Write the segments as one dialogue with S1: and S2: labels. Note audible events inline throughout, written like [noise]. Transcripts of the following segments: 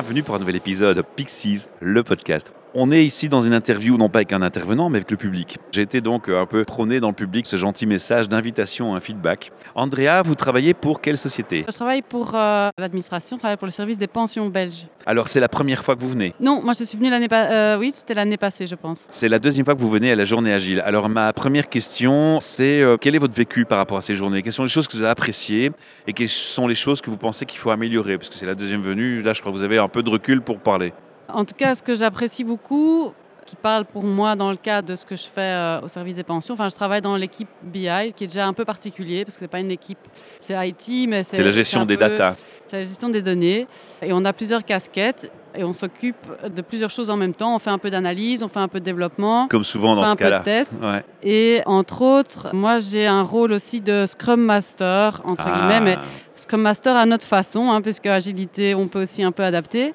S1: Bienvenue pour un nouvel épisode de Pixies, le podcast. On est ici dans une interview, non pas avec un intervenant, mais avec le public. J'ai été donc euh, un peu prôné dans le public ce gentil message d'invitation, un feedback. Andrea, vous travaillez pour quelle société?
S2: Je travaille pour euh, l'administration, je travaille pour le service des pensions belges.
S1: Alors, c'est la première fois que vous venez?
S2: Non, moi je suis venue l'année passée, oui, c'était l'année passée, je pense.
S1: C'est la deuxième fois que vous venez à la journée agile. Alors, ma première question, c'est euh, quel est votre vécu par rapport à ces journées? Quelles sont les choses que vous avez appréciées et quelles sont les choses que vous pensez qu'il faut améliorer? Parce que c'est la deuxième venue, là, je crois que vous avez un peu de recul pour parler.
S2: En tout cas, ce que j'apprécie beaucoup, qui parle pour moi dans le cadre de ce que je fais euh, au service des pensions. Enfin, je travaille dans l'équipe BI, qui est déjà un peu particulier, parce que c'est pas une équipe, c'est IT, mais c'est...
S1: La gestion des data.
S2: C'est la gestion des données. Et on a plusieurs casquettes, et on s'occupe de plusieurs choses en même temps. On fait un peu d'analyse, on fait un peu de développement.
S1: Comme souvent dans
S2: ce
S1: cas-là.
S2: On fait un peu de test. Et entre autres, moi, j'ai un rôle aussi de Scrum Master, entre ah. guillemets, mais Scrum Master à notre façon, hein, puisque agilité, on peut aussi un peu adapter.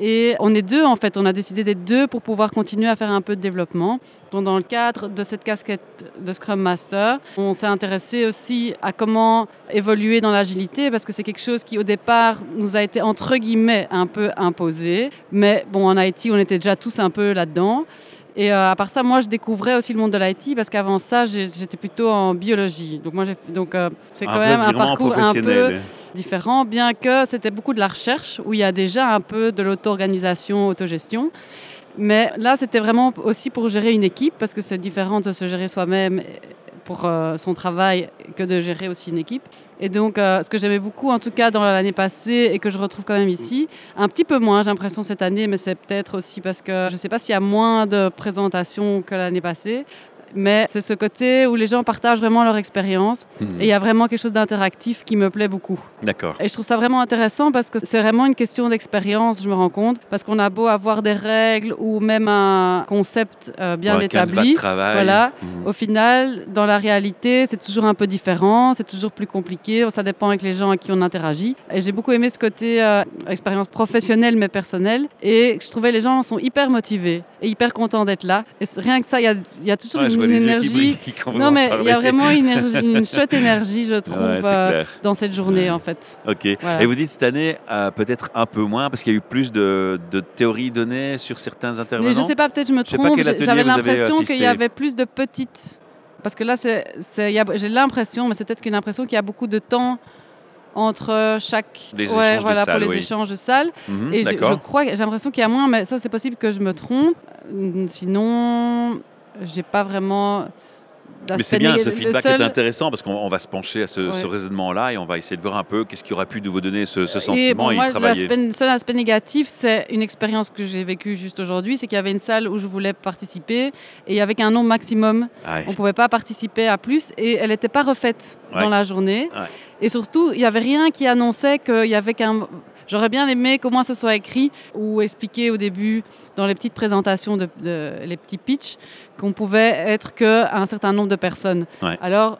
S2: Et on est deux en fait, on a décidé d'être deux pour pouvoir continuer à faire un peu de développement. Donc dans le cadre de cette casquette de Scrum Master, on s'est intéressé aussi à comment évoluer dans l'agilité parce que c'est quelque chose qui au départ nous a été entre guillemets un peu imposé. Mais bon, en Haïti, on était déjà tous un peu là-dedans. Et euh, à part ça, moi, je découvrais aussi le monde de l'IT parce qu'avant ça, j'étais plutôt en biologie. Donc moi, donc euh, c'est quand même un parcours un peu différent, bien que c'était beaucoup de la recherche où il y a déjà un peu de l'auto-organisation, autogestion. Mais là, c'était vraiment aussi pour gérer une équipe parce que c'est différent de se gérer soi-même pour euh, son travail que de gérer aussi une équipe. Et donc, euh, ce que j'aimais beaucoup, en tout cas dans l'année passée, et que je retrouve quand même ici, un petit peu moins, j'ai l'impression, cette année, mais c'est peut-être aussi parce que je ne sais pas s'il y a moins de présentations que l'année passée, mais c'est ce côté où les gens partagent vraiment leur expérience mhm. et il y a vraiment quelque chose d'interactif qui me plaît beaucoup.
S1: D'accord.
S2: Et je trouve ça vraiment intéressant parce que c'est vraiment une question d'expérience, je me rends compte, parce qu'on a beau avoir des règles ou même un concept euh, bien établi, voilà, mhm. au final, dans la réalité, c'est toujours un peu différent, c'est toujours plus compliqué, ça dépend avec les gens avec qui on interagit. Et j'ai beaucoup aimé ce côté euh, expérience professionnelle mais personnelle et je trouvais les gens sont hyper motivés et hyper contents d'être là. Et rien que ça, il y a, toujours une une énergie. [laughs] non, mais il y a vraiment une, une chouette énergie, je trouve, euh, dans cette journée, en fait.
S1: Ok. Et vous dites cette année, euh, peut-être un peu moins, parce qu'il y a eu plus de, de, théories données sur certains intervenants.
S2: Mais je sais pas, peut-être je me trompe. J'avais l'impression qu'il y avait plus de petites. Parce que là, j'ai l'impression, mais c'est peut-être qu'une impression qu'il y a beaucoup de temps entre chaque
S1: les ouais,
S2: voilà,
S1: pour
S2: les échanges de salles.
S1: Mhm,
S2: et je, je, crois, j'ai l'impression qu'il y a moins, mais ça c'est possible que je me trompe. Sinon, j'ai pas vraiment.
S1: Mais c'est bien, ce feedback est intéressant parce qu'on va se pencher à ce, raisonnement-là et on va essayer de voir un peu qu'est-ce qui aurait pu vous donner ce, sentiment et,
S2: moi,
S1: y travailler.
S2: Le seul aspect négatif, c'est une expérience que j'ai vécue juste aujourd'hui, c'est qu'il y avait une salle où je voulais participer et avec un nombre maximum, on ne pouvait pas participer à plus et elle n'était pas refaite dans la journée. Et surtout, il n'y avait rien qui annonçait qu'il y avait qu'un J'aurais bien aimé comment ce soit écrit ou expliqué au début dans les petites présentations, de, les petits pitchs, qu'on pouvait être qu'à un certain nombre de personnes. Alors,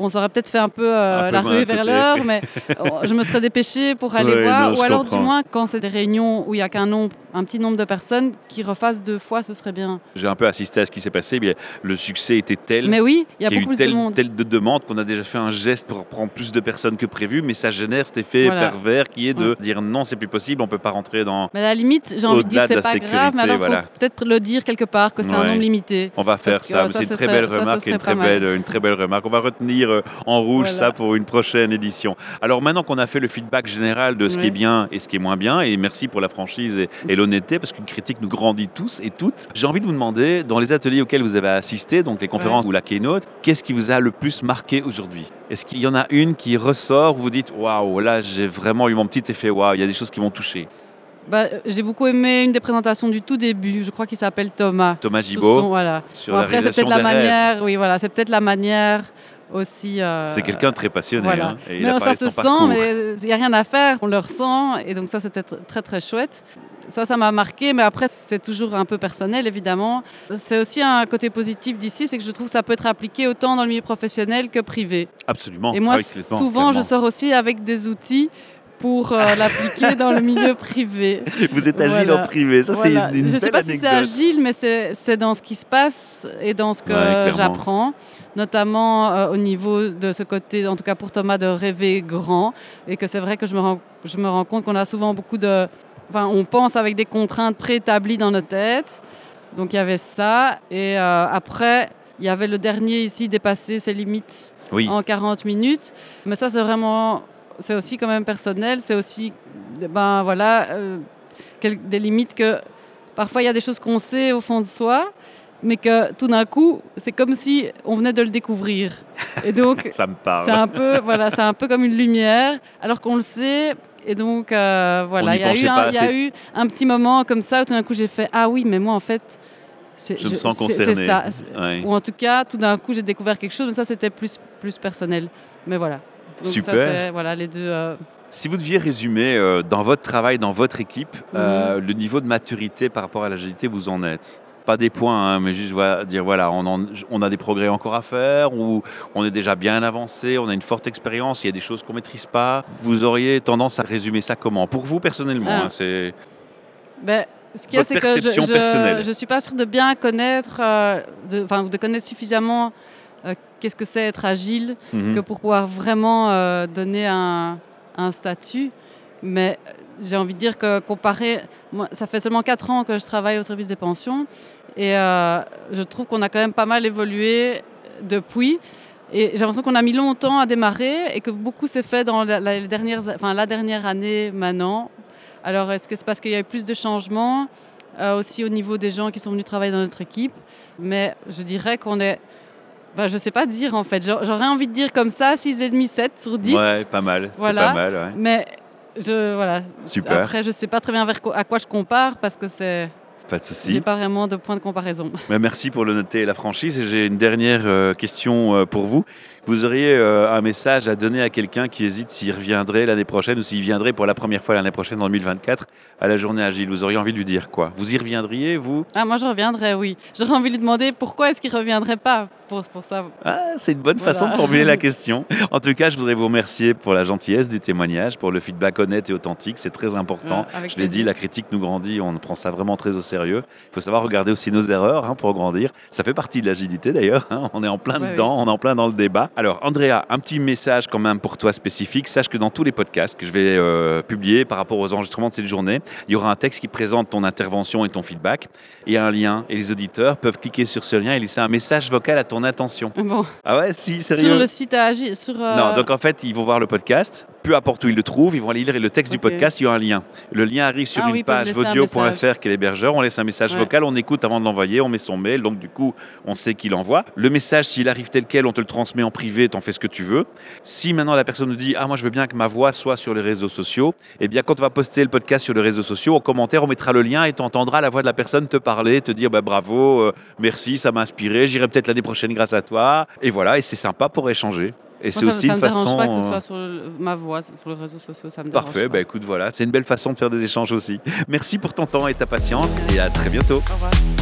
S2: on s'aurait peut-être fait un peu, euh, la rue vers l'heure, mais [laughs] je me serais dépêchée pour aller voir. ou alors, du moins, quand c'est des réunions où il n'y a qu'un nombre, un petit nombre de personnes, qui refassent deux fois, ce serait bien.
S1: J'ai un peu assisté à ce qui s'est passé. Mais le succès était tel.
S2: Mais oui, il y a,
S1: beaucoup
S2: eu
S1: tel,
S2: de monde.
S1: de demandes qu'on a déjà fait un geste pour prendre plus de personnes que prévu, mais ça génère cet effet pervers qui est de dire non, c'est plus possible, on peut pas rentrer dans.
S2: Mais à la limite, j'ai envie de dire c'est pas grave, mais alors voilà. faut peut-être le dire quelque part que c'est un nombre limité.
S1: On va faire ça. C'est une très belle remarque, une très belle, une très belle remarque. On va retenir euh, en rouge ça pour une prochaine édition. Alors maintenant qu'on a fait le feedback général de ce qui est bien et ce qui est moins bien, et merci pour la franchise et, l'honnêteté, parce qu'une critique nous grandit tous et toutes, j'ai envie de vous demander, dans les ateliers auxquels vous avez assisté, donc les conférences ou la keynote, qu'est-ce qui vous a le plus marqué aujourd'hui? Est-ce qu'il y en a une qui ressort où vous dites, waouh, là j'ai vraiment eu mon petit effet, waouh, il y a des choses qui m'ont touché?
S2: Bah, j'ai beaucoup aimé une des présentations du tout début, je crois qu'il s'appelle Thomas.
S1: Thomas Gibault.
S2: voilà.
S1: Sur la
S2: après, c'est peut-être la manière, oui, voilà, c'est peut-être la manière aussi. Euh,
S1: c'est quelqu'un de très passionné. Hein,
S2: mais ça se sent, mais il n'y a rien à faire. On le ressent. Et donc ça, c'était très, très chouette. Ça, ça m'a marqué, mais après, c'est toujours un peu personnel, évidemment. C'est aussi un côté positif d'ici, c'est que je trouve que ça peut être appliqué autant dans le milieu professionnel que privé.
S1: Absolument.
S2: Et moi, souvent, je sors aussi avec des outils pour euh, [laughs] l'appliquer dans le milieu privé.
S1: Vous êtes agile en privé, ça c'est une,
S2: Je
S1: ne
S2: sais pas si c'est agile, mais c'est dans ce qui se passe et dans ce que j'apprends, notamment euh, au niveau de ce côté, en tout cas pour Thomas, de rêver grand, et que c'est vrai que je me rends, je me rends compte qu'on a souvent beaucoup de enfin, on pense avec des contraintes préétablies dans nos têtes. Donc il y avait ça. Et euh, après, il y avait le dernier ici, dépasser ses limites en 40 minutes. Mais ça, c'est vraiment, c'est aussi quand même personnel. C'est aussi, ben voilà, euh, des limites que parfois il y a des choses qu'on sait au fond de soi mais que tout d'un coup, c'est comme si on venait de le découvrir.
S1: Et donc, [laughs] ça me parle.
S2: C'est un peu, voilà, c'est un peu comme une lumière, alors qu'on le sait. Et donc, euh, voilà, il y, a eu un, y a eu un petit moment comme ça où tout d'un coup j'ai fait ah oui, mais moi en fait,
S1: je, je me sens concerné.
S2: C'est ça. Ou en tout cas, tout d'un coup j'ai découvert quelque chose, mais ça c'était plus plus personnel. Mais voilà.
S1: Donc Super.
S2: Ça, voilà les deux. Euh,
S1: si vous deviez résumer euh, dans votre travail, dans votre équipe, mhm. le niveau de maturité par rapport à l'agilité, vous en êtes? Pas des points, hein, mais juste dire voilà, on, on, a des progrès encore à faire, ou on est déjà bien avancé, on a une forte expérience, il y a des choses qu'on maîtrise pas. Vous auriez tendance à résumer ça comment? Pour vous personnellement, ah. hein, c'est.
S2: Ben, ce qu'il y a, c'est que je ne suis pas sûre de bien connaître, euh, de, de connaître suffisamment euh, qu'est-ce que c'est être agile, mhm. que pour pouvoir vraiment euh, donner un, un statut. Mais j'ai envie de dire que comparé, moi, ça fait seulement 4 ans que je travaille au service des pensions et euh, je trouve qu'on a quand même pas mal évolué depuis. Et j'ai l'impression qu'on a mis longtemps à démarrer et que beaucoup s'est fait dans la, la, dernière, enfin, la dernière année maintenant. Alors, est-ce que c'est parce qu'il y a eu plus de changements euh, aussi au niveau des gens qui sont venus travailler dans notre équipe? Mais je dirais qu'on est. Enfin, je ne sais pas dire en fait. J'aurais envie de dire comme ça, 6,5, 7 sur 10.
S1: Ouais, pas mal. Voilà. Pas mal ouais.
S2: Mais je, voilà.
S1: Super.
S2: Après, je ne sais pas très bien vers à quoi je compare parce que c'est.
S1: Pas de souci.
S2: J'ai pas vraiment de point de comparaison.
S1: Mais merci pour le noter et la franchise. Et j'ai une dernière euh, question euh, pour vous. Vous auriez euh, un message à donner à quelqu'un qui hésite s'il reviendrait l'année prochaine ou s'il viendrait pour la première fois l'année prochaine en 2024 à la journée agile? Vous auriez envie de lui dire quoi? Vous y reviendriez, vous?
S2: Ah, moi je reviendrais, oui. J'aurais envie de lui demander pourquoi est-ce qu'il reviendrait pas pour, pour ça.
S1: Ah, c'est une bonne façon de formuler la [laughs] question. En tout cas, je voudrais vous remercier pour la gentillesse du témoignage, pour le feedback honnête et authentique. C'est très important. je l'ai dit, la critique nous grandit, on prend ça vraiment très au sérieux. Il faut savoir regarder aussi nos erreurs hein, pour grandir. Ça fait partie de l'agilité d'ailleurs. Hein. On est en plein dedans, on est en plein dans le débat. Alors, Andrea, un petit message quand même pour toi spécifique. Sache que dans tous les podcasts que je vais euh, publier par rapport aux enregistrements de cette journée, il y aura un texte qui présente ton intervention et ton feedback et un lien. Et les auditeurs peuvent cliquer sur ce lien et laisser un message vocal à ton attention.
S2: Bon?
S1: Ah ouais, si, sérieux.
S2: Sur le site à agir. Sur, euh,
S1: Non, donc en fait, ils vont voir le podcast. Peu importe où ils le trouvent, ils vont aller lire le texte du podcast, il y a un lien. Le lien arrive sur ah une page vodio.fr qui est l'hébergeur. On laisse un message vocal, on écoute avant de l'envoyer, on met son mail. Donc du coup, on sait qui l'envoie. Le message, s'il arrive tel quel, on te le transmet en privé, t'en fais ce que tu veux. Si maintenant la personne nous dit Ah, moi je veux bien que ma voix soit sur les réseaux sociaux, eh bien quand on va poster le podcast sur les réseaux sociaux, en commentaire, on mettra le lien et tu entendras la voix de la personne te parler, te dire bah, bravo, euh, merci, ça m'a inspiré, j'irai peut-être l'année prochaine grâce à toi. Et voilà, et c'est sympa pour échanger. Et c'est aussi
S2: ça
S1: une façon.
S2: Me pas que ce soit sur ma voix, sur les réseaux sociaux, ça me
S1: Parfait, bah écoute, voilà, c'est une belle façon de faire des échanges aussi. Merci pour ton temps et ta patience et à très bientôt.
S2: Au revoir.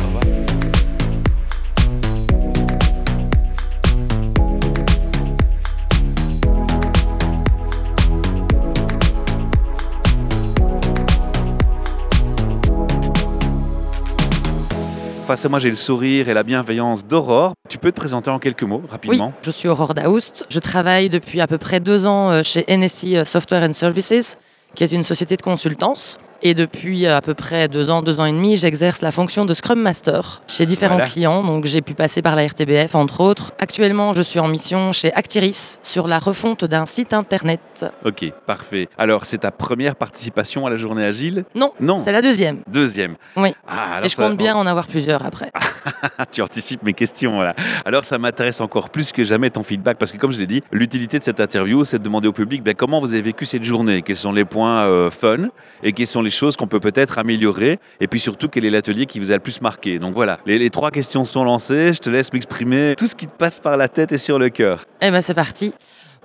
S1: Face à moi, j'ai le sourire et la bienveillance d'Aurore. Tu peux te présenter en quelques mots, rapidement
S3: Oui, je suis Aurore Daoust. Je travaille depuis à peu près deux ans euh, chez NSI euh, Software and Services, qui est une société de consultance. Et depuis à peu près deux ans, deux ans et demi, j'exerce la fonction de Scrum Master chez différents clients. Donc j'ai pu passer par la RTBF, entre autres. Actuellement, je suis en mission chez Actiris sur la refonte d'un site internet.
S1: Ok, parfait. Alors, c'est ta première participation à la journée agile?
S3: Non, non. c'est la deuxième.
S1: Deuxième.
S3: Oui. Ah, et je compte bien en avoir plusieurs après. [laughs]
S1: tu anticipes mes questions, voilà. Alors, ça m'intéresse encore plus que jamais ton feedback, parce que comme je l'ai dit, l'utilité de cette interview, c'est de demander au public ben, comment vous avez vécu cette journée, quels sont les points euh, fun? Et quels sont les choses qu'on peut peut-être améliorer et puis surtout quel est l'atelier qui vous a le plus marqué. Donc voilà, les, trois questions sont lancées, je te laisse m'exprimer tout ce qui te passe par la tête et sur le cœur.
S3: Eh ben c'est parti.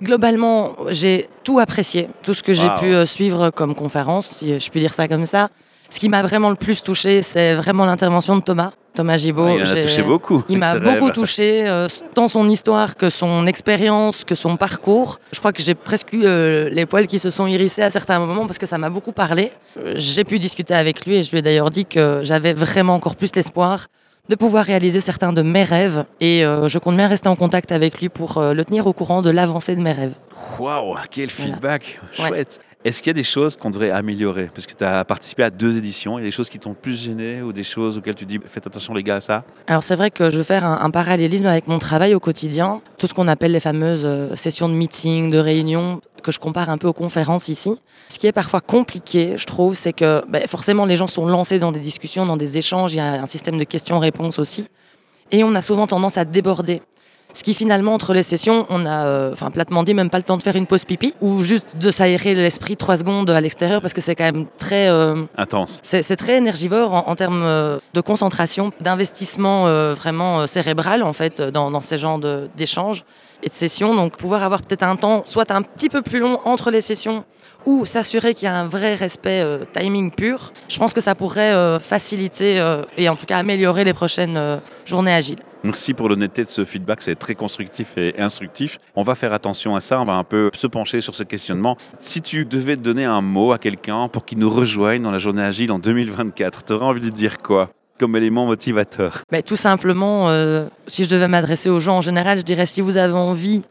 S3: Globalement, j'ai tout apprécié, tout ce que j'ai pu euh, suivre comme conférence, si je puis dire ça comme ça. Ce qui m'a vraiment le plus touché, c'est vraiment l'intervention de Thomas. Thomas Gibault.
S1: il m'a touché beaucoup.
S3: Il m'a beaucoup touché, euh, tant son histoire que son expérience, que son parcours. Je crois que j'ai presque eu euh, les poils qui se sont hérissés à certains moments parce que ça m'a beaucoup parlé. j'ai pu discuter avec lui et je lui ai d'ailleurs dit que j'avais vraiment encore plus l'espoir de pouvoir réaliser certains de mes rêves et euh, je compte bien rester en contact avec lui pour le tenir au courant de l'avancée de mes rêves.
S1: Waouh, quel feedback Chouette Est-ce qu'il y a des choses qu'on devrait améliorer? Parce que tu as participé à deux éditions. Il y a des choses qui t'ont plus gêné ou des choses auxquelles tu dis faites attention les gars à ça?
S3: Alors c'est vrai que je veux faire un, parallélisme avec mon travail au quotidien. Tout ce qu'on appelle les fameuses euh, sessions de meeting, de réunion, que je compare un peu aux conférences ici. Ce qui est parfois compliqué, je trouve, c'est que ben, forcément les gens sont lancés dans des discussions, dans des échanges. Il y a un système de questions-réponses aussi. Et on a souvent tendance à déborder. Ce qui finalement, entre les sessions, on a, euh, enfin platement dit, même pas le temps de faire une pause pipi ou juste de s'aérer l'esprit trois secondes à l'extérieur parce que c'est quand même très...
S1: Euh, Intense.
S3: C'est très énergivore en, termes euh, de concentration, d'investissement vraiment cérébral en fait dans, dans ces genres d'échanges et de sessions. Donc pouvoir avoir peut-être un temps soit un petit peu plus long entre les sessions ou s'assurer qu'il y a un vrai respect timing pur, je pense que ça pourrait faciliter et en tout cas améliorer les prochaines journées agiles.
S1: Merci pour l'honnêteté de ce feedback, c'est très constructif et instructif. On va faire attention à ça, on va un peu se pencher sur ce questionnement. Si tu devais donner un mot à quelqu'un pour qu'il nous rejoigne dans la journée agile en 2024, tu aurais envie de dire quoi comme élément motivateur?
S3: Mais Tout simplement, euh, si je devais m'adresser aux gens en général, je dirais si vous avez envie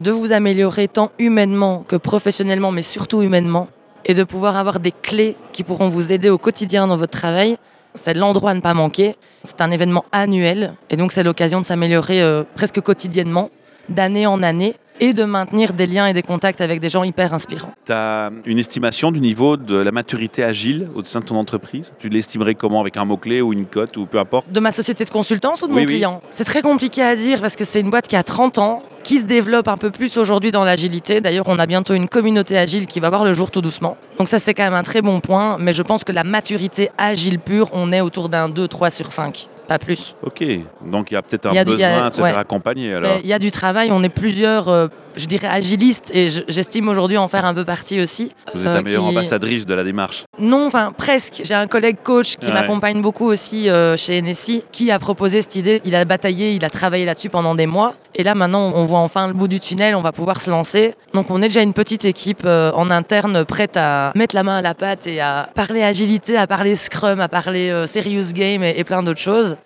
S3: de vous améliorer tant humainement que professionnellement, mais surtout humainement, et de pouvoir avoir des clés qui pourront vous aider au quotidien dans votre travail, c'est l'endroit à ne pas manquer. C'est un événement annuel et donc c'est l'occasion de s'améliorer euh, presque quotidiennement, d'année en année et de maintenir des liens et des contacts avec des gens hyper inspirants.
S1: Tu as une estimation du niveau de la maturité agile au sein de ton entreprise? Tu l'estimerais comment? Avec un mot-clé ou une cote ou peu importe?
S3: De ma société de consultance ou de mon client? C'est très compliqué à dire parce que c'est une boîte qui a 30 ans, qui se développe un peu plus aujourd'hui dans l'agilité. D'ailleurs, on a bientôt une communauté agile qui va voir le jour tout doucement. Donc ça, c'est quand même un très bon point, mais je pense que la maturité agile pure, on est autour d'un 2, 3 sur 5 pas plus.
S1: Ok, donc il y a peut-être un besoin de se faire accompagner alors.
S3: Il y a du travail, on est plusieurs, euh, je dirais agilistes, et j'estime aujourd'hui en faire un peu partie aussi.
S1: Vous êtes la euh, meilleure ambassadrice de la démarche
S3: Non, enfin presque. J'ai un collègue coach qui m'accompagne beaucoup aussi euh, chez NSI, qui a proposé cette idée. Il a bataillé, il a travaillé là-dessus pendant des mois, et là maintenant on voit enfin le bout du tunnel, on va pouvoir se lancer. Donc on est déjà une petite équipe en interne prête à mettre la main à la pâte et à parler agilité, à parler Scrum, à parler serious game et plein d'autres choses.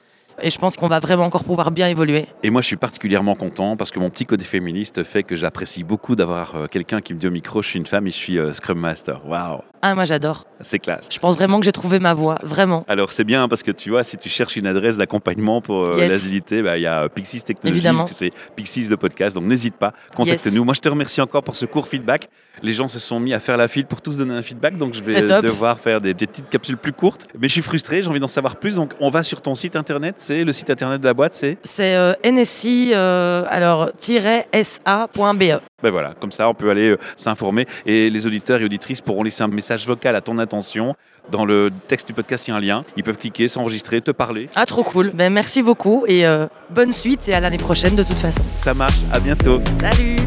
S3: Et je pense qu'on va vraiment encore pouvoir bien évoluer.
S1: Et moi, je suis particulièrement content parce que mon petit côté féministe fait que j'apprécie beaucoup d'avoir euh, quelqu'un qui me dit au micro Je suis une femme et je suis euh, Scrum Master. Waouh
S3: Ah, moi, j'adore.
S1: C'est classe.
S3: Je pense vraiment que j'ai trouvé ma voie, vraiment.
S1: Alors, c'est bien parce que tu vois, si tu cherches une adresse d'accompagnement pour euh, l'agilité, bah, il y a Pixis Technologies, c'est Pixis le podcast. Donc, n'hésite pas, contacte-nous. Moi, je te remercie encore pour ce court feedback. Les gens se sont mis à faire la file pour tous donner un feedback, donc je vais devoir faire des, petites capsules plus courtes. Mais je suis frustré, j'ai envie d'en savoir plus. Donc, on va sur ton site internet, c'est le site internet la boîte, c'est
S3: C'est euh, NSI, euh, alors, sa.be.
S1: Ben voilà, comme ça, on peut aller euh, s'informer et les auditeurs et auditrices pourront laisser un message vocal à ton intention. Dans le texte du podcast, il y a un lien. Ils peuvent cliquer, s'enregistrer, te parler.
S3: Ah, trop cool. Ben, merci beaucoup et bonne suite et à l'année prochaine de toute façon.
S1: Ça marche, à bientôt.
S3: Salut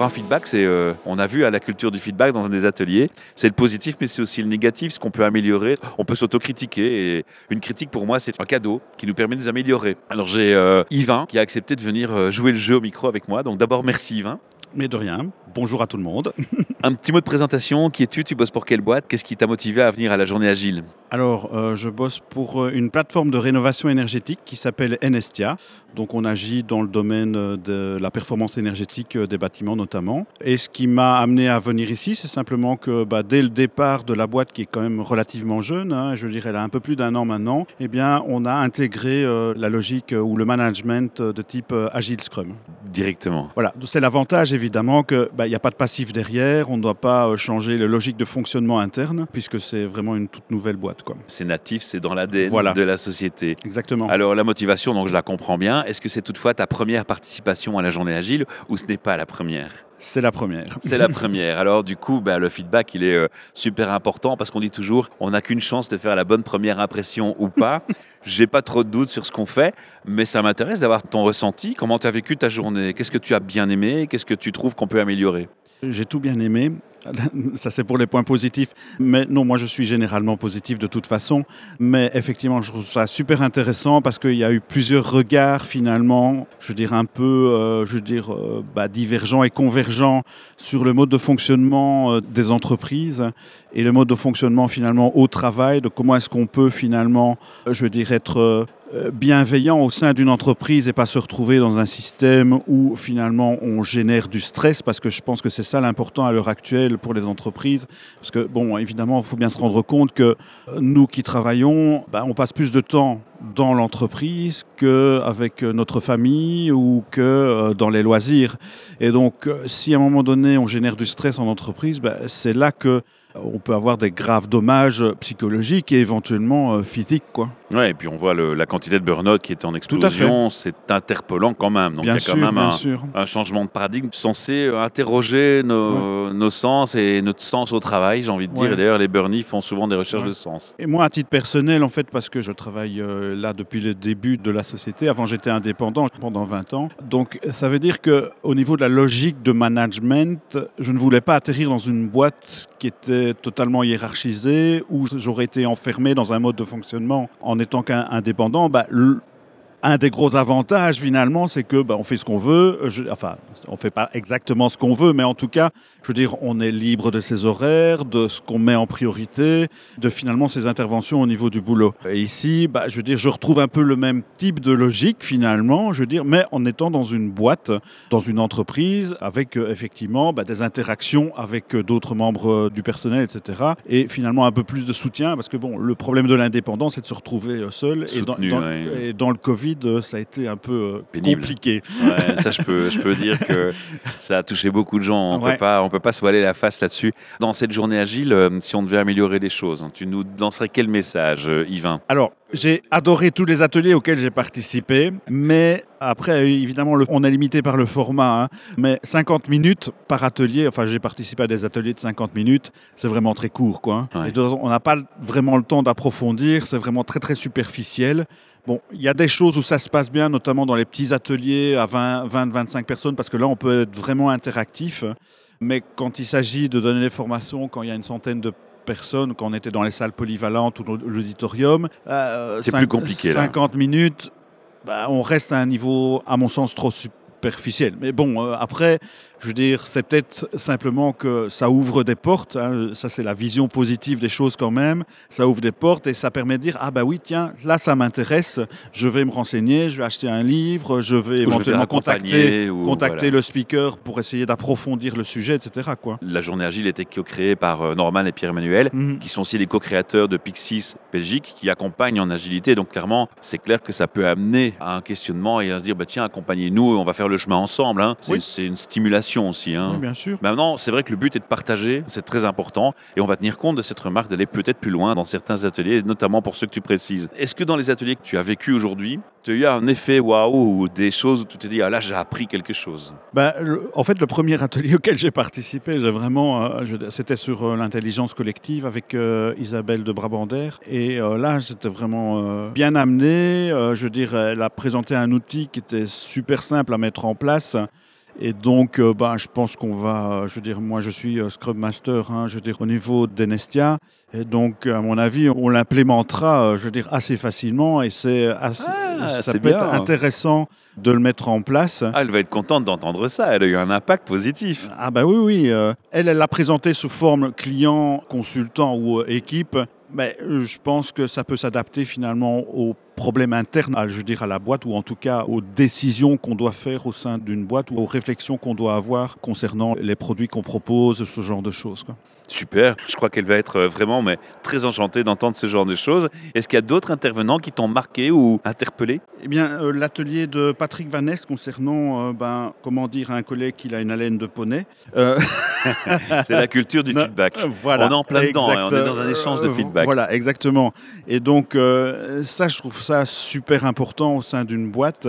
S1: Un feedback, c'est, euh, on a vu à la culture du feedback dans un des ateliers, c'est le positif, mais c'est aussi le négatif, ce qu'on peut améliorer. On peut s'autocritiquer. Et une critique, pour moi, c'est un cadeau qui nous permet de nous améliorer. Alors j'ai euh, Yvain qui a accepté de venir euh, jouer le jeu au micro avec moi. Donc d'abord, merci Yvain.
S4: Mais de rien. Bonjour à tout le monde. [laughs]
S1: un petit mot de présentation. Qui es-tu? Tu bosses pour quelle boîte? Qu'est-ce qui t'a motivé à venir à la journée agile?
S4: Alors, euh, je bosse pour euh, une plateforme de rénovation énergétique qui s'appelle Enestia. Donc, on agit dans le domaine euh, de la performance énergétique des bâtiments notamment. Et ce qui m'a amené à venir ici, c'est simplement que bah, dès le départ de la boîte, qui est quand même relativement jeune, hein, je dirais elle a un peu plus d'un an maintenant, eh bien, on a intégré la logique ou le management de type Agile Scrum.
S1: Directement.
S4: Voilà, c'est l'avantage évidemment qu'il bah, n'y a pas de passif derrière, on ne doit pas euh, changer la logique de fonctionnement interne, puisque c'est vraiment une toute nouvelle boîte.
S1: C'est natif, c'est dans l'ADN de la société.
S4: Exactement.
S1: Alors la motivation, donc je la comprends bien. Est-ce que c'est toutefois ta première participation à la journée agile ou ce n'est pas la première?
S4: C'est la première.
S1: C'est la [laughs] première. Alors du coup, bah, le feedback, il est euh, super important parce qu'on dit toujours, on n'a qu'une chance de faire la bonne première impression ou pas. [laughs] J'ai pas trop de doutes sur ce qu'on fait, mais ça m'intéresse d'avoir ton ressenti. Comment tu as vécu ta journée? Qu'est-ce que tu as bien aimé? Qu'est-ce que tu trouves qu'on peut améliorer?
S4: J'ai tout bien aimé. [laughs] Ça, c'est pour les points positifs. Mais non, moi, je suis généralement positif de toute façon. Mais effectivement, je trouve ça super intéressant parce qu'il y a eu plusieurs regards, finalement, je veux dire, un peu, euh, je veux dire, euh, bah, divergents et convergents sur le mode de fonctionnement euh, des entreprises et le mode de fonctionnement, finalement, au travail, de comment est-ce qu'on peut, finalement, je veux dire, être euh, bienveillant au sein d'une entreprise et pas se retrouver dans un système où finalement on génère du stress parce que je pense que c'est ça l'important à l'heure actuelle pour les entreprises. Parce que bon évidemment il faut bien se rendre compte que euh, nous qui travaillons ben, on passe plus de temps dans l'entreprise qu'avec notre famille ou que euh, dans les loisirs. Et donc si à un moment donné on génère du stress en entreprise ben, c'est là que on peut avoir des graves dommages psychologiques et éventuellement euh, physiques. Quoi.
S1: Ouais, et puis on voit la quantité de burn-out qui est en explosion, c'est interpellant quand même. Donc il y a quand même un, changement de paradigme censé euh, interroger nos, sens et notre sens au travail, j'ai envie de dire. D'ailleurs, les burnies font souvent des recherches de sens.
S4: Et moi, à titre personnel, en fait, parce que je travaille euh, là depuis le début de la société, avant j'étais indépendant pendant 20 ans, donc ça veut dire qu'au niveau de la logique de management, je ne voulais pas atterrir dans une boîte qui était totalement hiérarchisé, où j'aurais été enfermé dans un mode de fonctionnement en étant qu'indépendant, bah, un des gros avantages finalement, c'est que bah, on fait ce qu'on veut. enfin, on fait pas exactement ce qu'on veut, mais en tout cas, je veux dire, on est libre de ses horaires, de ce qu'on met en priorité, de finalement ses interventions au niveau du boulot. Et ici, bah, je veux dire, je retrouve un peu le même type de logique finalement, je veux dire, mais en étant dans une boîte, dans une entreprise, avec euh, effectivement bah, des interactions avec euh, d'autres membres euh, du personnel, etc. Et finalement un peu plus de soutien, parce que bon, le problème de l'indépendance, c'est de se retrouver seul. et, dans, et dans le Covid, ça a été un peu euh, compliqué.
S1: ça, je peux, je peux [laughs] dire que ça a touché beaucoup de gens. On ne peut pas se voiler la face là-dessus. Dans cette journée agile, euh, si on devait améliorer les choses, tu nous lancerais quel message, euh, Yvain?
S4: Alors, j'ai adoré tous les ateliers auxquels j'ai participé, mais après, évidemment, on est limité par le format. Hein. mais 50 minutes par atelier, enfin, j'ai participé à des ateliers de 50 minutes, c'est vraiment très court. Quoi, hein. on n'a pas vraiment le temps d'approfondir, c'est vraiment très, très superficiel. Bon, il y a des choses où ça se passe bien, notamment dans les petits ateliers à 20-25 personnes, parce que là, on peut être vraiment interactif. Mais quand il s'agit de donner des formations, quand il y a une centaine de personnes, quand on était dans les salles polyvalentes ou l'auditorium,
S1: euh, c'est plus compliqué.
S4: 50 minutes, bah, on reste à un niveau, à mon sens, trop superficiel. Mais bon, euh, après, je veux dire, c'est peut-être simplement que ça ouvre des portes. Hein. Ça, c'est la vision positive des choses quand même. Ça ouvre des portes et ça permet de dire ah bah oui, tiens, là, ça m'intéresse. Je vais me renseigner, je vais acheter un livre, je vais éventuellement contacter, contacter le speaker pour essayer d'approfondir le sujet, etc. Quoi.
S1: La journée agile était co-créée par euh, Norman et Pierre-Emmanuel, mhm. qui sont aussi les co-créateurs de Pixis Belgique, qui accompagnent en agilité. Donc clairement, c'est clair que ça peut amener à un questionnement et à se dire bah tiens, accompagnez-nous, on va faire le chemin ensemble. Hein. C'est une stimulation aussi. Hein.
S4: bien sûr.
S1: Maintenant, c'est vrai que le but est de partager, c'est très important, et on va tenir compte de cette remarque d'aller peut-être plus loin dans certains ateliers, notamment pour ceux que tu précises. Est-ce que dans les ateliers que tu as vécu aujourd'hui, tu as eu un effet waouh ou des choses où tu te dis, ah là, j'ai appris quelque chose?
S4: Ben, En fait, le premier atelier [laughs] auquel j'ai participé, j'ai vraiment, euh, c'était sur euh, l'intelligence collective avec euh, Isabelle de Brabander, et là, c'était vraiment bien amené. je veux dire, elle a présenté un outil qui était super simple à mettre en place. Et donc, euh, bah, je pense qu'on va, je veux dire, moi je suis euh, Scrum Master, hein, je veux dire, au niveau d'Enestia. Et donc, à mon avis, on l'implémentera, euh, je veux dire, assez facilement. Et c'est assez, ah, ça peut être intéressant de le mettre en place.
S1: Ah, elle va être contente d'entendre ça. Elle a eu un impact positif.
S4: Ah bah oui, oui. elle, elle l'a présenté sous forme client, consultant ou équipe. Mais je pense que ça peut s'adapter finalement aux problèmes internes, à, je dire, à la boîte, ou en tout cas aux décisions qu'on doit faire au sein d'une boîte, ou aux réflexions qu'on doit avoir concernant les produits qu'on propose, ce genre de choses.
S1: Super, je crois qu'elle va être euh, vraiment mais, très enchantée d'entendre ce genre de choses. Est-ce qu'il y a d'autres intervenants qui t'ont marqué ou interpellé?
S4: Eh bien, euh, l'atelier de Patrick Van Est concernant, euh, ben, comment dire, un collègue qui a une haleine de poney. [laughs]
S1: C'est la culture du [laughs] feedback. Voilà, on est en plein dedans, hein, on est dans un échange de feedback.
S4: Voilà, exactement. Et donc, ça, je trouve ça super important au sein d'une boîte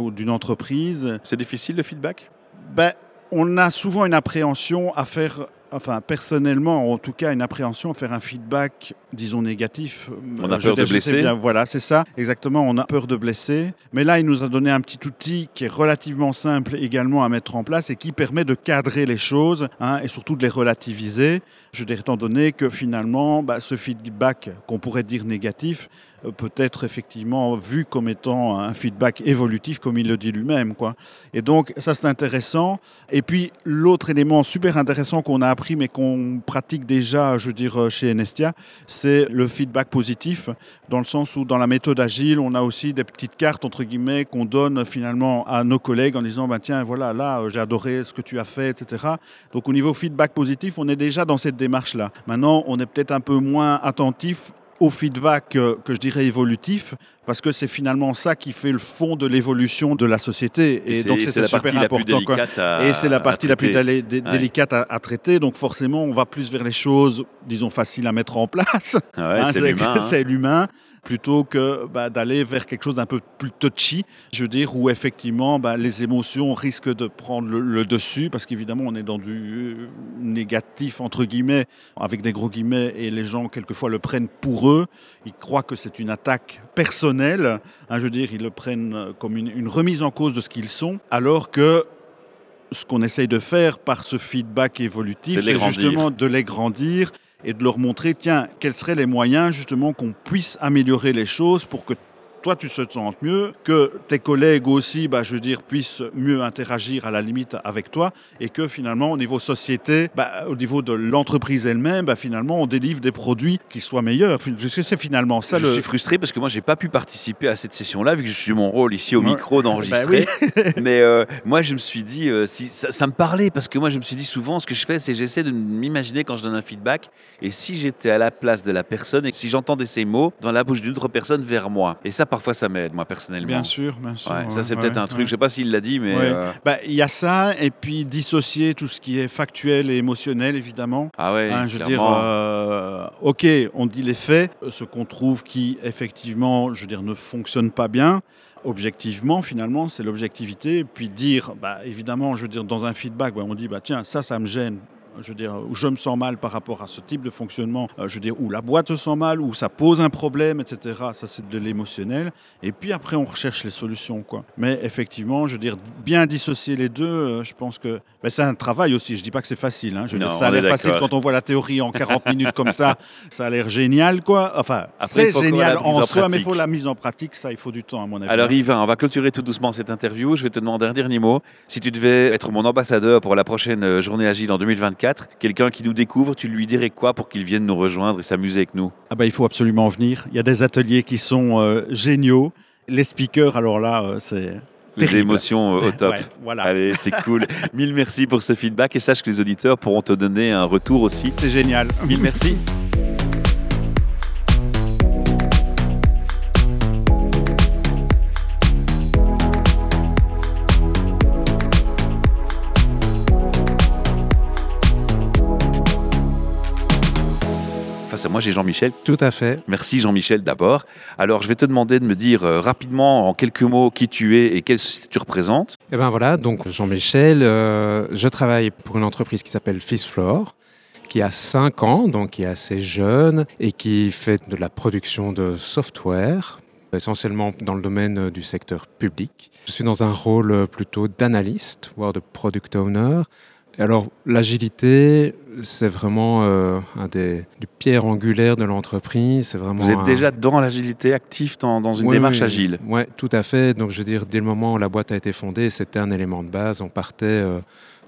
S4: ou d'une entreprise.
S1: C'est difficile le feedback?
S4: Ben, On a souvent une appréhension à faire enfin personnellement, en tout cas, une appréhension, faire un feedback, disons négatif.
S1: On a peur de blesser.
S4: voilà, c'est ça, exactement. On a peur de blesser. Mais là, il nous a donné un petit outil qui est relativement simple également à mettre en place et qui permet de cadrer les choses hein, et surtout de les relativiser. Je dirais étant donné que finalement, bah, ce feedback qu'on pourrait dire négatif euh, peut être effectivement vu comme étant un feedback évolutif, comme il le dit lui-même. Quoi. Et donc, ça, c'est intéressant. Et puis, l'autre élément super intéressant qu'on a appris, mais qu'on pratique déjà, je veux dire, chez Enestia, c'est le feedback positif, dans le sens où, dans la méthode agile, on a aussi des petites cartes, entre guillemets, qu'on donne finalement à nos collègues en disant, bah, tiens, voilà, là, j'ai adoré ce que tu as fait, etc. Donc, au niveau feedback positif, on est déjà dans cette démarche-là. Maintenant, on est peut-être un peu moins attentif au feedback que je dirais évolutif, parce que c'est finalement ça qui fait le fond de l'évolution de la société.
S1: Et, donc c'est super important.
S4: et c'est la partie la plus délicate à, traiter. Donc forcément, on va plus vers les choses, disons, faciles à mettre en [laughs] place.
S1: Ah hein,
S4: c'est l'humain plutôt que bah, d'aller vers quelque chose d'un peu plus touchy, je veux dire, où effectivement bah, les émotions risquent de prendre le, dessus, parce qu'évidemment on est dans du euh, négatif, entre guillemets, avec des gros guillemets, et les gens quelquefois le prennent pour eux, ils croient que c'est une attaque personnelle, hein, je veux dire, ils le prennent comme une, une remise en cause de ce qu'ils sont, alors que ce qu'on essaye de faire par ce feedback évolutif, c'est justement de les grandir et de leur montrer, tiens, quels seraient les moyens justement qu'on puisse améliorer les choses pour que toi, tu te sens mieux, que tes collègues aussi, bah, je veux dire, puissent mieux interagir à la limite avec toi, et que finalement, au niveau société, bah, au niveau de l'entreprise elle-même, bah, finalement, on délivre des produits qui soient meilleurs. C'est finalement ça.
S1: Je suis frustré parce que moi, j'ai pas pu participer à cette session-là, vu que je suis mon rôle ici au micro d'enregistrer. [laughs] Bah [laughs] Mais euh, moi, je me suis dit, euh, si, ça, me parlait, parce que moi, je me suis dit souvent, ce que je fais, c'est j'essaie de m'imaginer quand je donne un feedback, et si j'étais à la place de la personne, et si j'entendais ces mots dans la bouche d'une autre personne vers moi. Et ça, parfois ça m'aide, moi personnellement.
S4: Bien sûr, bien sûr.
S1: ça c'est peut-être un truc, je sais pas s'il l'a dit, mais. Euh,
S4: bah, il y a ça, et puis dissocier tout ce qui est factuel et émotionnel, évidemment.
S1: Ah ouais.
S4: Hein, je veux dire, euh, ok, on dit les faits, ce qu'on trouve qui effectivement, je veux dire, ne fonctionne pas bien objectivement, finalement, c'est l'objectivité. Puis dire, bah, évidemment, je veux dire, dans un feedback, on dit, bah, tiens, ça, ça me gêne je veux dire, où je me sens mal par rapport à ce type de fonctionnement, euh, je veux dire, où la boîte se sent mal, où ça pose un problème, etc. Ça, c'est de l'émotionnel. Et puis après, on recherche les solutions. Quoi. Mais effectivement, je veux dire, bien dissocier les deux, euh, je pense que ben, c'est un travail aussi. Je dis pas que c'est facile. Hein. Je veux dire, ça a l'air facile quand on voit la théorie en 40 [laughs] minutes comme ça. Ça a l'air génial, quoi. Enfin, c'est génial en, soi, mais il faut la mise en pratique. Ça, il faut du temps, à mon avis.
S1: Alors, Yvan, on va clôturer tout doucement cette interview. Je vais te demander un dernier mot. Si tu devais être mon ambassadeur pour la prochaine euh, journée agile en 2024, quelqu'un qui nous découvre, tu lui dirais quoi pour qu'il vienne nous rejoindre et s'amuser avec nous?
S4: Ah bah, Il faut absolument venir. Il y a des ateliers qui sont euh, géniaux. Les speakers, alors là, euh, c'est...
S1: Les émotions euh, au [laughs] top.
S4: voilà.
S1: Allez, c'est cool. [laughs] Mille merci pour ce feedback et sache que les auditeurs pourront te donner un retour aussi.
S4: C'est génial.
S1: Mille merci. [laughs] moi, j'ai Jean-Michel.
S5: Tout à fait.
S1: Merci Jean-Michel d'abord. Alors, je vais te demander de me dire euh, rapidement, en quelques mots, qui tu es et quelle société tu représentes.
S5: Eh bien voilà, donc Jean-Michel, euh, je travaille pour une entreprise qui s'appelle Fishfloor qui a 5 ans, donc qui est assez jeune et qui fait de la production de software essentiellement dans le domaine du secteur public. Je suis dans un rôle plutôt d'analyste, voire de product owner. Alors l'agilité, c'est vraiment euh, un des, pierres angulaires de l'entreprise. C'est vraiment
S1: Vous êtes déjà dans l'agilité, actif dans, une démarche agile
S5: Oui, tout à fait. Donc je veux dire, dès le moment où la boîte a été fondée, c'était un élément de base. On partait euh,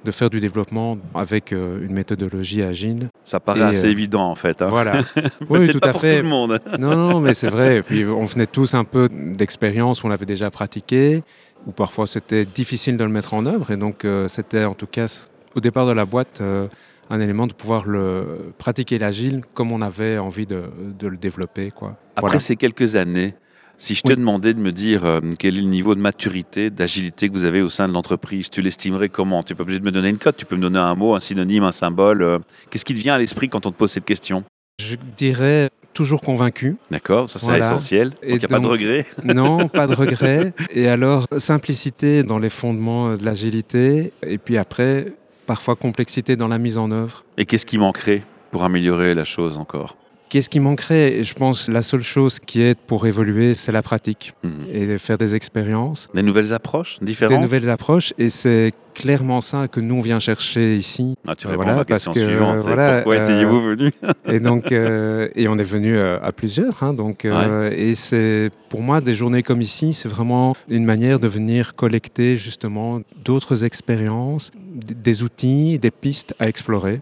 S5: de faire du développement avec euh, une méthodologie agile.
S1: Ça paraît assez évident en fait. Hein.
S5: Voilà. [laughs]
S1: oui, tout à pour fait. Tout le monde. [laughs]
S5: non, non, mais c'est vrai. Et puis on venait tous un peu d'expérience, on l'avait déjà pratiqué, ou parfois c'était difficile de le mettre en œuvre. Et donc c'était en tout cas au départ de la boîte euh, un élément de pouvoir le, pratiquer l'agile comme on avait envie de, le développer. Quoi.
S1: Après ces quelques années, si je te demandais de me dire euh, quel est le niveau de maturité, d'agilité que vous avez au sein de l'entreprise, tu l'estimerais comment? Tu n'es pas obligé de me donner une cote, tu peux me donner un mot, un synonyme, un symbole. Euh. Qu'est-ce qui te vient à l'esprit quand on te pose cette question?
S5: Je dirais toujours convaincu.
S1: D'accord, ça c'est essentiel. Donc il n'y a pas de regret [laughs]
S5: Non, pas de regret. [laughs] Et alors, simplicité dans les fondements de l'agilité. Et puis après, parfois complexité dans la mise en œuvre.
S1: Et qu'est-ce qui manquerait pour améliorer la chose encore?
S5: Qu'est-ce qui manquerait? Je pense la seule chose qui est pour évoluer, c'est la pratique mhm. et faire des expériences.
S1: Des nouvelles approches différentes?
S5: Des nouvelles approches et c'est clairement ça que nous on vient chercher ici.
S1: Ah, tu réponds voilà, à parce que, suivante, voilà, pourquoi euh, étiez-vous venu? [laughs]
S5: Et donc euh, et on est venu euh, à plusieurs, hein, donc et c'est pour moi des journées comme ici, c'est vraiment une manière de venir collecter justement d'autres expériences, des outils, des pistes à explorer.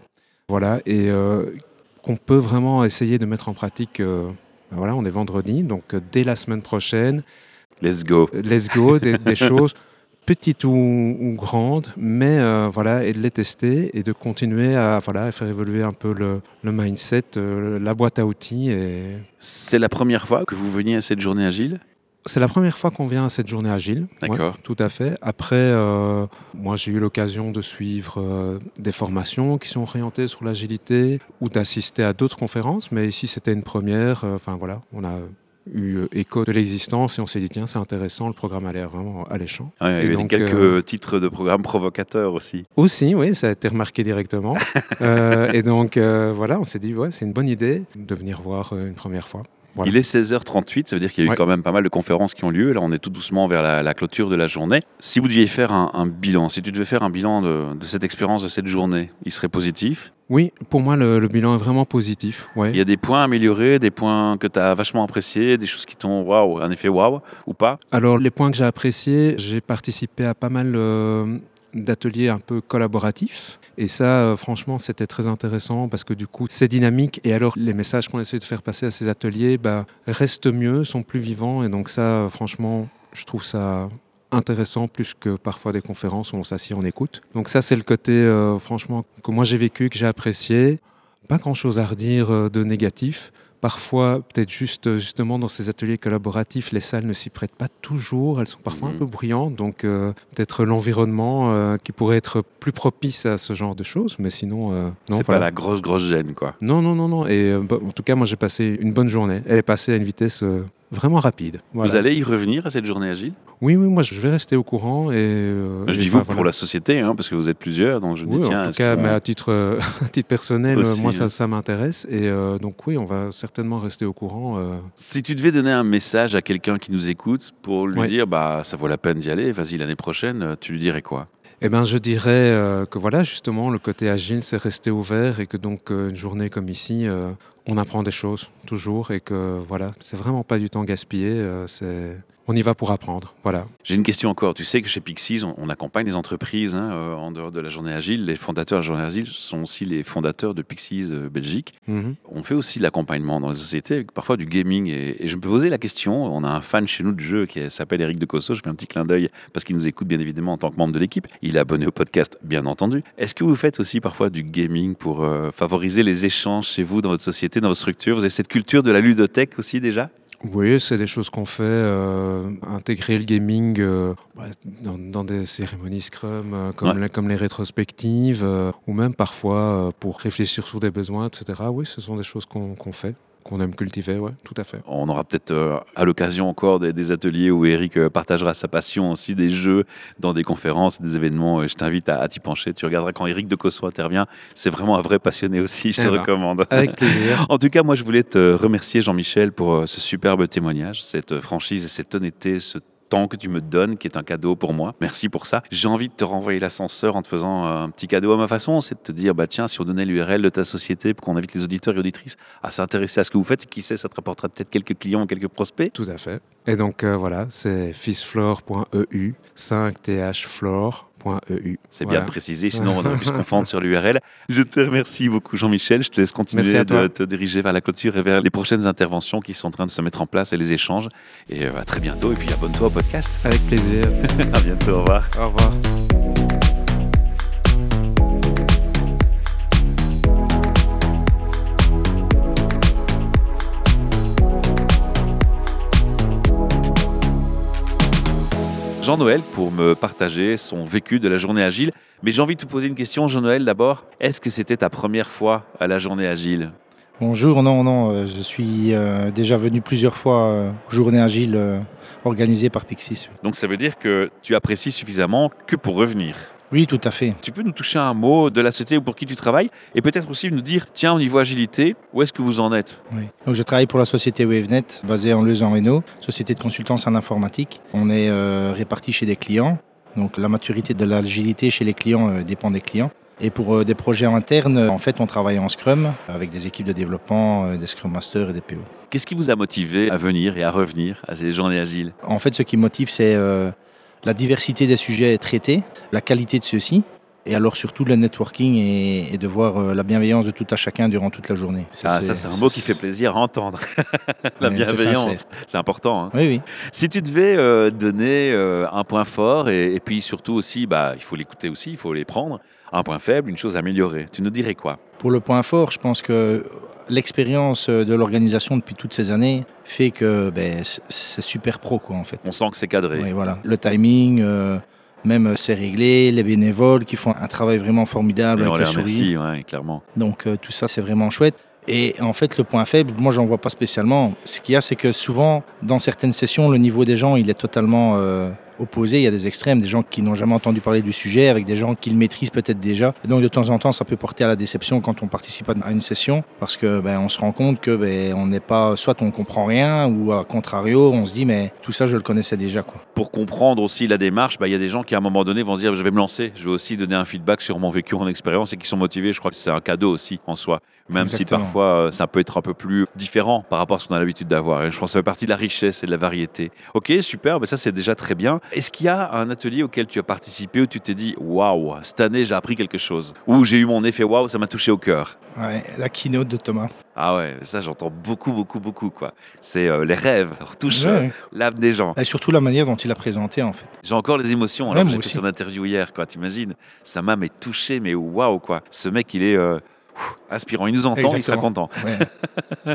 S5: Voilà, et qu'on peut vraiment essayer de mettre en pratique. Euh, ben voilà, on est vendredi, donc euh, dès la semaine prochaine.
S1: Let's go.
S5: Euh, let's go, des, [laughs] choses petites ou, grandes, mais voilà, et de les tester et de continuer à, voilà, faire évoluer un peu le, le mindset, la boîte à outils. Et...
S1: C'est la première fois que vous veniez à cette journée agile?
S5: C'est la première fois qu'on vient à cette journée agile.
S1: D'accord.
S5: tout à fait. Après, euh, moi, j'ai eu l'occasion de suivre euh, des formations qui sont orientées sur l'agilité ou d'assister à d'autres conférences, mais ici, c'était une première. Euh, enfin, voilà, on a eu écho de l'existence et on s'est dit tiens c'est intéressant le programme a l'air vraiment alléchant.
S1: il y avait quelques titres de programmes provocateurs aussi.
S5: Aussi oui ça a été remarqué directement [laughs] et donc voilà on s'est dit ouais c'est une bonne idée de venir voir une première fois.
S1: Il est 16h38, ça veut dire qu'il y a eu quand même pas mal de conférences qui ont lieu. Là, on est tout doucement vers la, clôture de la journée. Si vous deviez faire un, bilan, si tu devais faire un bilan de, cette expérience, de cette journée, il serait positif?
S5: Oui, pour moi, le, bilan est vraiment positif.
S1: Il y a des points améliorés, des points que tu as vachement appréciés, des choses qui t'ont waouh, un effet waouh ou pas?
S5: Alors, les points que j'ai appréciés, j'ai participé à pas mal. Euh, d'ateliers un peu collaboratifs. Et ça, euh, franchement, c'était très intéressant parce que du coup, c'est dynamique. Et alors, les messages qu'on essaie de faire passer à ces ateliers bah, restent mieux, sont plus vivants. Et donc ça, euh, franchement, je trouve ça intéressant plus que parfois des conférences où on s'assied, on écoute. Donc ça, c'est le côté, euh, franchement, que moi j'ai vécu, que j'ai apprécié. Pas grand-chose à redire de négatif. Parfois, peut-être juste justement dans ces ateliers collaboratifs, les salles ne s'y prêtent pas toujours. Elles sont parfois un mmh. peu bruyantes, donc euh, peut-être l'environnement euh, qui pourrait être plus propice à ce genre de choses. Mais sinon, euh,
S1: non. C'est pas la grosse grosse gêne, quoi.
S5: Non, non, non, non. Et en tout cas, moi, j'ai passé une bonne journée. Elle est passée à une vitesse vraiment rapide.
S1: Vous allez y revenir à cette journée agile?
S5: Oui, oui, moi je vais rester au courant. Et,
S1: euh, je dis vous pour la société, hein, parce que vous êtes plusieurs, donc je
S5: dis
S1: tiens.
S5: En tout cas, mais à titre, euh, [laughs] à titre personnel, moi ça, hein. ça m'intéresse. Et euh, donc oui, on va certainement rester au courant.
S1: Si tu devais donner un message à quelqu'un qui nous écoute pour lui dire, bah ça vaut la peine d'y aller, vas-y l'année prochaine, tu lui dirais quoi?
S5: Eh ben, je dirais que voilà, justement, le côté agile, c'est rester ouvert et que donc une journée comme ici, on apprend des choses toujours et que voilà, c'est vraiment pas du temps gaspillé. Euh, c'est on y va pour apprendre. Voilà.
S1: J'ai une question encore. Tu sais que chez Pixies, on, accompagne des entreprises hein, euh, en dehors de la journée agile. Les fondateurs de la journée agile sont aussi les fondateurs de Pixies euh, Belgique. Mhm. On fait aussi l'accompagnement dans les sociétés avec parfois du gaming. Et, je me posais la question. On a un fan chez nous de jeu qui s'appelle Eric de Cosso. Je fais un petit clin d'œil parce qu'il nous écoute bien évidemment en tant que membre de l'équipe. Il est abonné au podcast, bien entendu. Est-ce que vous faites aussi parfois du gaming pour euh, favoriser les échanges chez vous, dans votre société, dans votre structure? Vous avez cette culture de la ludothèque aussi déjà?
S5: Oui, c'est des choses qu'on fait. Euh, intégrer le gaming euh, dans, des cérémonies Scrum, euh, comme, comme, les rétrospectives, ou même parfois pour réfléchir sur des besoins, etc. Oui, ce sont des choses qu'on fait qu'on aime cultiver, ouais, tout à fait.
S1: On aura peut-être euh, à l'occasion encore des, ateliers où Eric euh, partagera sa passion aussi des jeux dans des conférences, des événements. je t'invite à, t'y pencher. Tu regarderas quand Eric de Cosso intervient. C'est vraiment un vrai passionné aussi, je te eh ben, recommande.
S5: Avec plaisir. [laughs]
S1: en tout cas, moi, je voulais te remercier, Jean-Michel, pour euh, ce superbe témoignage, cette franchise et cette honnêteté, ce temps que tu me donnes, qui est un cadeau pour moi. Merci pour ça. J'ai envie de te renvoyer l'ascenseur en te faisant euh, un petit cadeau à ma façon. C'est de te dire, bah tiens, si on donnait l'URL de ta société pour qu'on invite les auditeurs et auditrices à s'intéresser à ce que vous faites, qui sait, ça te rapportera peut-être quelques clients, quelques prospects.
S5: Tout à fait. Et donc euh, voilà, c'est fishflore.eu, 5thflore
S1: E C'est bien précisé, sinon on aurait pu se [laughs] confondre sur l'URL. Je te remercie beaucoup Jean-Michel, je te laisse continuer de te diriger vers la clôture et vers les prochaines interventions qui sont en train de se mettre en place et les échanges. Et euh, à très bientôt et puis abonne-toi au podcast.
S5: Avec plaisir. [laughs]
S1: à bientôt, au revoir.
S5: Au revoir.
S1: Jean-Noël pour me partager son vécu de la journée agile. Mais j'ai envie de te poser une question, Jean-Noël, d'abord. Est-ce que c'était ta première fois à la journée agile?
S6: Bonjour, non, non, euh, je suis euh, déjà venu plusieurs fois euh, aux journées agiles organisées par Pixis.
S1: Donc ça veut dire que tu apprécies suffisamment que pour revenir
S6: Oui, tout à fait.
S1: Tu peux nous toucher un mot de la société pour qui tu travailles et peut-être aussi nous dire, tiens, au niveau agilité, où est-ce que vous en êtes?
S6: Oui. Donc, je travaille pour la société WaveNet, basée en Leuze en Hainaut, société de consultance en informatique. On est euh, répartis chez des clients. Donc la maturité de l'agilité chez les clients euh, dépend des clients. Et pour euh, des projets internes, en fait, on travaille en Scrum avec des équipes de développement, des Scrum Masters et des PO.
S1: Qu'est-ce qui vous a motivé à venir et à revenir à ces journées agiles?
S6: En fait, ce qui motive, c'est la diversité des sujets traités, la qualité de ceux-ci, et alors surtout le networking et, de voir euh, la bienveillance de tout à chacun durant toute la journée.
S1: Ça, ah, c'est un mot qui fait plaisir à entendre. [laughs] la bienveillance, c'est important. Hein.
S6: Oui, oui.
S1: Si tu devais euh, donner euh, un point fort et, puis surtout aussi, bah, il faut l'écouter aussi, il faut les prendre, un point faible, une chose à améliorer, tu nous dirais quoi?
S6: Pour le point fort, je pense que l'expérience de l'organisation depuis toutes ces années fait que ben, c'est super pro quoi en fait.
S1: On sent que c'est cadré.
S6: Oui, voilà. Le timing, même euh, c'est réglé, les bénévoles qui font un travail vraiment formidable avec
S1: on les ouais, clairement.
S6: Donc euh, tout ça c'est vraiment chouette. Et en fait, le point faible, moi, j'en vois pas spécialement. Ce qu'il y a, c'est que souvent, dans certaines sessions, le niveau des gens, il est totalement euh, opposés. Il y a des extrêmes, des gens qui n'ont jamais entendu parler du sujet, avec des gens qui le maîtrisent peut-être déjà. Et donc de temps en temps, ça peut porter à la déception quand on participe à une session, parce que ben, on se rend compte que ben, on n'est pas, soit on comprend rien, ou à contrario, on se dit mais tout ça je le connaissais déjà. Quoi.
S1: Pour comprendre aussi la démarche, ben, il y a des gens qui à un moment donné vont se dire je vais me lancer, je vais aussi donner un feedback sur mon vécu, mon expérience, et qui sont motivés. Je crois que c'est un cadeau aussi en soi même si parfois euh, ça peut être un peu plus différent par rapport à ce qu'on a l'habitude d'avoir. Et je pense que ça fait partie de la richesse et de la variété. Ok, super, ben ça c'est déjà très bien. Est-ce qu'il y a un atelier auquel tu as participé où tu t'es dit waouh, cette année j'ai appris quelque chose? Ou j'ai eu mon effet waouh, ça m'a touché au cœur?
S6: Ouais, la keynote de Thomas.
S1: Ah ouais, ça j'entends beaucoup, beaucoup, beaucoup. quoi. C'est euh, les rêves, touche euh, l'âme des gens.
S6: Et surtout la manière dont il a présenté en fait.
S1: J'ai encore les émotions. Alors j'ai fait son interview hier, quoi. T'imagines? Ça m'a touché, mais waouh quoi. Ce mec, il est inspirant. Il nous entend, il sera content. [laughs]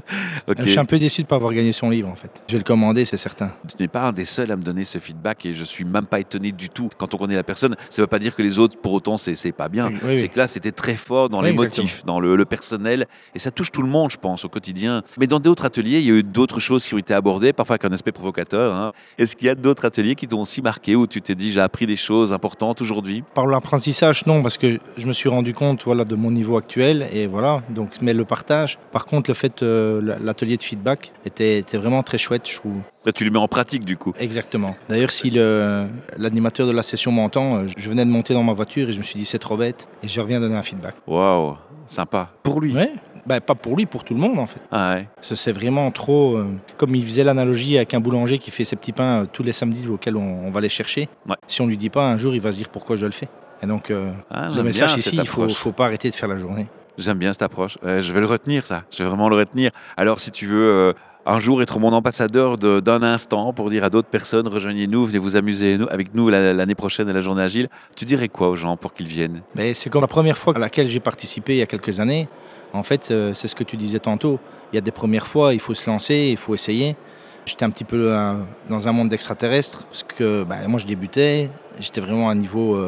S6: Je suis un peu déçu de ne pas avoir gagné son livre en fait. Je vais le commander, c'est certain.
S1: Tu n'es pas un des seuls à me donner ce feedback et je suis même pas étonné du tout. Quand on connaît la personne, ça ne veut pas dire que les autres, pour autant, c'est pas bien. c'est que là, c'était très fort dans les motifs, dans le, personnel et ça touche tout le monde, je pense, au quotidien. Mais dans d'autres ateliers, il y a eu d'autres choses qui ont été abordées, parfois avec un aspect provocateur. Hein. Est-ce qu'il y a d'autres ateliers qui t'ont aussi marqué où tu t'es dit j'ai appris des choses importantes aujourd'hui?
S6: Par l'apprentissage, non, parce que je me suis rendu compte voilà, de mon niveau actuel et voilà. Donc, mais le partage. Par contre, le fait, euh, l'atelier de feedback était, était, vraiment très chouette, je trouve.
S1: Là, tu le mets en pratique du coup.
S6: Exactement. D'ailleurs, si l'animateur de la session m'entend, euh, je venais de monter dans ma voiture et je me suis dit c'est trop bête et je reviens donner un feedback.
S1: Waouh, sympa. Pour lui?
S6: Oui. Ben, pas pour lui, pour tout le monde en fait.
S1: Ah ouais.
S6: C'est vraiment trop. Euh, comme il faisait l'analogie avec un boulanger qui fait ses petits pains tous les samedis auxquels on, va les chercher. Si on lui dit pas, un jour il va se dire pourquoi je le fais. Et donc, ah, le message ici, il faut, faut pas arrêter de faire la journée.
S1: J'aime bien cette approche. je vais le retenir, ça. Je vais vraiment le retenir. Alors, si tu veux euh, un jour être mon ambassadeur d'un instant pour dire à d'autres personnes rejoignez-nous, venez vous amuser avec nous l'année prochaine à la journée agile, tu dirais quoi aux gens pour qu'ils viennent?
S6: C'est comme la première fois à laquelle j'ai participé il y a quelques années. En fait, euh, c'est ce que tu disais tantôt. Il y a des premières fois, il faut se lancer, il faut essayer. J'étais un petit peu euh, dans un monde d'extraterrestres parce que bah, moi je débutais, j'étais vraiment à un niveau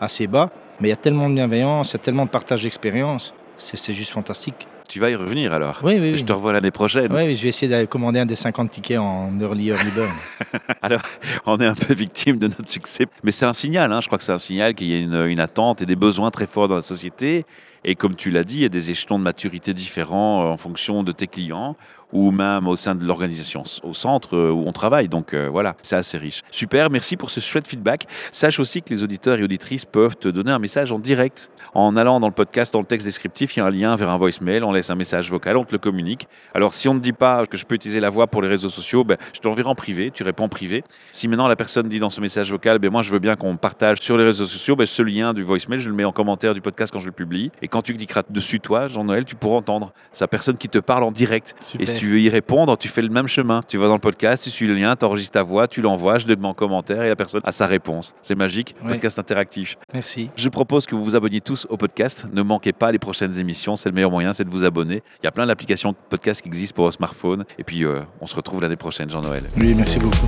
S6: assez bas. Mais il y a tellement de bienveillance, il y a tellement de partage d'expérience c'est juste fantastique.
S1: Tu vas y revenir alors
S6: Oui, oui.
S1: Je te revois l'année prochaine.
S6: Oui, je vais essayer de commander un des 50 tickets en early, early bird. [laughs]
S1: alors, on est un peu victime de notre succès. Mais c'est un signal, hein. je crois que c'est un signal qu'il y a une, une, attente et des besoins très forts dans la société. Et comme tu l'as dit, il y a des échelons de maturité différents euh, en fonction de tes clients ou même au sein de l'organisation, au centre euh, où on travaille. Donc euh, voilà, c'est assez riche. Super, merci pour ce chouette feedback. Sache aussi que les auditeurs et auditrices peuvent te donner un message en direct en allant dans le podcast, dans le texte descriptif, il y a un lien vers un voicemail, on laisse un message vocal, on te le communique. Alors si on ne dit pas que je peux utiliser la voix pour les réseaux sociaux, ben, je te l'enverrai en privé, tu réponds en privé. Si maintenant la personne dit dans ce message vocal, ben, moi je veux bien qu'on partage sur les réseaux sociaux, ben, ce lien du voicemail, je le mets en commentaire du podcast quand je le publie. Et quand tu cliqueras dessus, toi, Jean-Noël, tu pourras entendre sa personne qui te parle en direct. Et tu veux y répondre, tu fais le même chemin. Tu vas dans le podcast, tu suis le lien, tu enregistres ta voix, tu l'envoies, je le mets en commentaire et la personne a sa réponse. C'est magique, podcast interactif.
S6: Merci.
S1: Je propose que vous vous abonniez tous au podcast. Ne manquez pas les prochaines émissions, c'est le meilleur moyen, c'est de vous abonner. Il y a plein d'applications podcast qui existent pour vos smartphones. Et puis, euh, on se retrouve l'année prochaine, Jean-Noël.
S6: Oui, merci beaucoup.